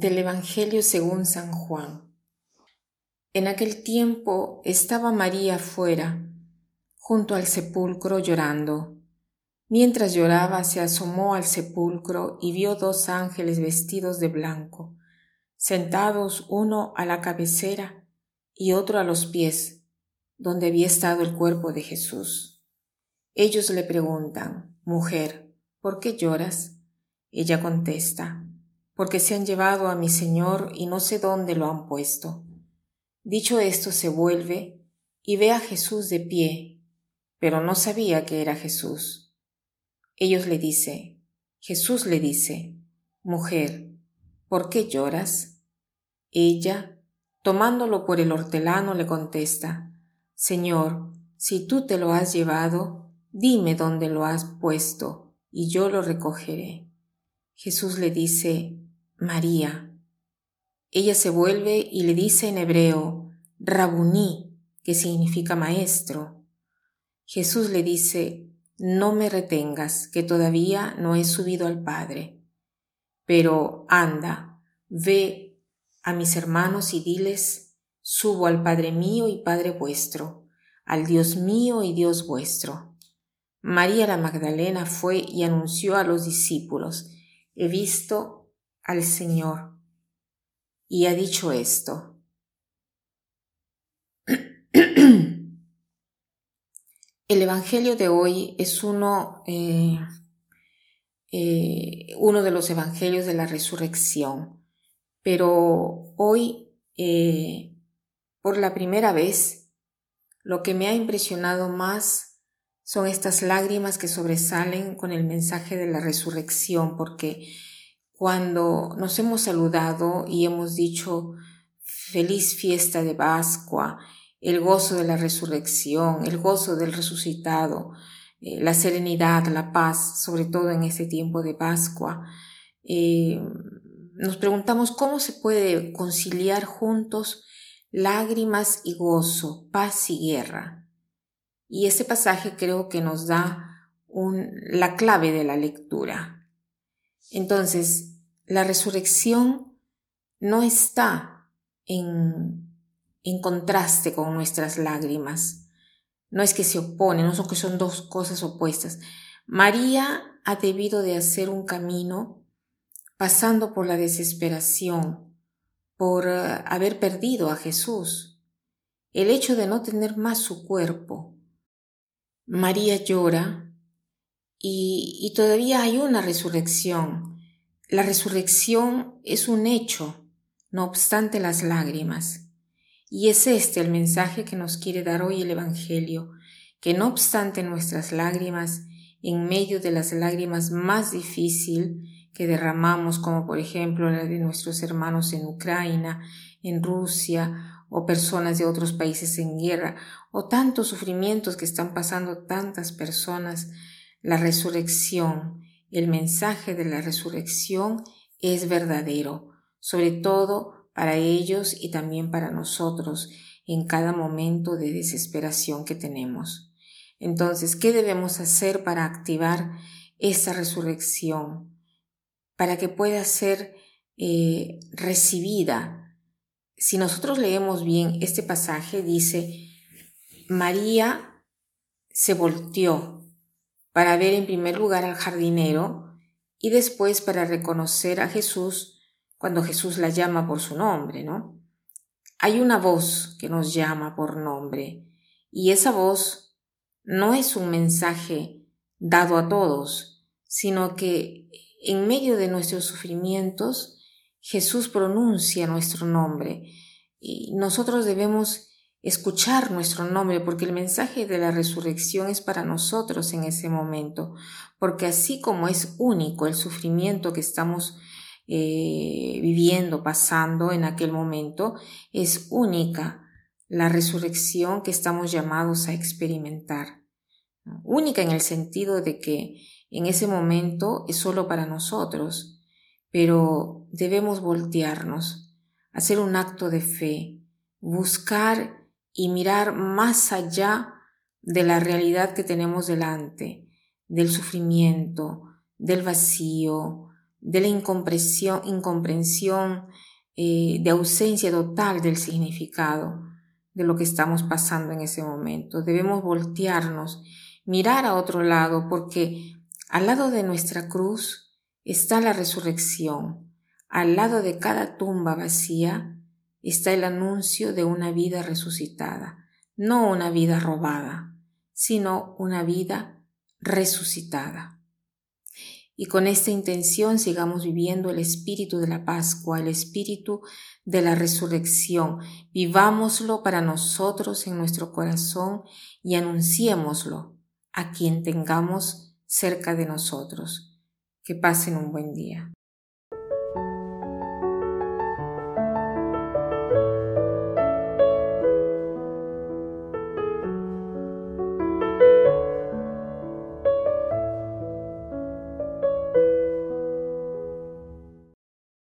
Del Evangelio según San Juan. En aquel tiempo estaba María fuera, junto al sepulcro llorando. Mientras lloraba se asomó al sepulcro y vio dos ángeles vestidos de blanco, sentados uno a la cabecera y otro a los pies, donde había estado el cuerpo de Jesús. Ellos le preguntan, Mujer, ¿por qué lloras? Ella contesta, porque se han llevado a mi Señor y no sé dónde lo han puesto. Dicho esto, se vuelve y ve a Jesús de pie, pero no sabía que era Jesús. Ellos le dice, Jesús le dice, Mujer, ¿por qué lloras? Ella, tomándolo por el hortelano, le contesta, Señor, si tú te lo has llevado, dime dónde lo has puesto, y yo lo recogeré. Jesús le dice, María. Ella se vuelve y le dice en hebreo, Rabuní, que significa maestro. Jesús le dice, no me retengas, que todavía no he subido al Padre. Pero anda, ve a mis hermanos y diles, subo al Padre mío y Padre vuestro, al Dios mío y Dios vuestro. María la Magdalena fue y anunció a los discípulos, he visto al Señor y ha dicho esto. El Evangelio de hoy es uno, eh, eh, uno de los Evangelios de la resurrección, pero hoy, eh, por la primera vez, lo que me ha impresionado más son estas lágrimas que sobresalen con el mensaje de la resurrección, porque cuando nos hemos saludado y hemos dicho feliz fiesta de Pascua, el gozo de la resurrección, el gozo del resucitado, eh, la serenidad, la paz, sobre todo en este tiempo de Pascua. Eh, nos preguntamos cómo se puede conciliar juntos lágrimas y gozo, paz y guerra. Y este pasaje creo que nos da la clave de la lectura. Entonces, la resurrección no está en, en contraste con nuestras lágrimas. No es que se oponen, no son que son dos cosas opuestas. María ha debido de hacer un camino pasando por la desesperación, por eh, haber perdido a Jesús, el hecho de no tener más su cuerpo. María llora y, todavía hay una resurrección. La resurrección es un hecho, no obstante las lágrimas. Y es este el mensaje que nos quiere dar hoy el Evangelio, que no obstante nuestras lágrimas, en medio de las lágrimas más difícil que derramamos, como por ejemplo la de nuestros hermanos en Ucrania, en Rusia, o personas de otros países en guerra, o tantos sufrimientos que están pasando tantas personas, la resurrección, el mensaje de la resurrección es verdadero, sobre todo para ellos y también para nosotros en cada momento de desesperación que tenemos. Entonces, ¿qué debemos hacer para activar esa resurrección? Para que pueda ser eh, recibida. Si nosotros leemos bien este pasaje, dice, María se volteó para ver en primer lugar al jardinero y después para reconocer a Jesús cuando Jesús la llama por su nombre, ¿no? Hay una voz que nos llama por nombre y esa voz no es un mensaje dado a todos, sino que en medio de nuestros sufrimientos Jesús pronuncia nuestro nombre y nosotros debemos escuchar nuestro nombre, porque el mensaje de la resurrección es para nosotros en ese momento, porque así como es único el sufrimiento que estamos eh, viviendo, pasando en aquel momento, es única la resurrección que estamos llamados a experimentar. Única en el sentido de que en ese momento es solo para nosotros, pero debemos voltearnos, hacer un acto de fe, buscar y mirar más allá de la realidad que tenemos delante, del sufrimiento, del vacío, de la incomprensión, incomprensión eh, de ausencia total del significado de lo que estamos pasando en ese momento. Debemos voltearnos, mirar a otro lado, porque al lado de nuestra cruz está la resurrección. Al lado de cada tumba vacía está el anuncio de una vida resucitada, no una vida robada, sino una vida resucitada. Y con esta intención sigamos viviendo el espíritu de la Pascua, el espíritu de la resurrección. Vivámoslo para nosotros en nuestro corazón y anunciémoslo a quien tengamos cerca de nosotros. Que pasen un buen día.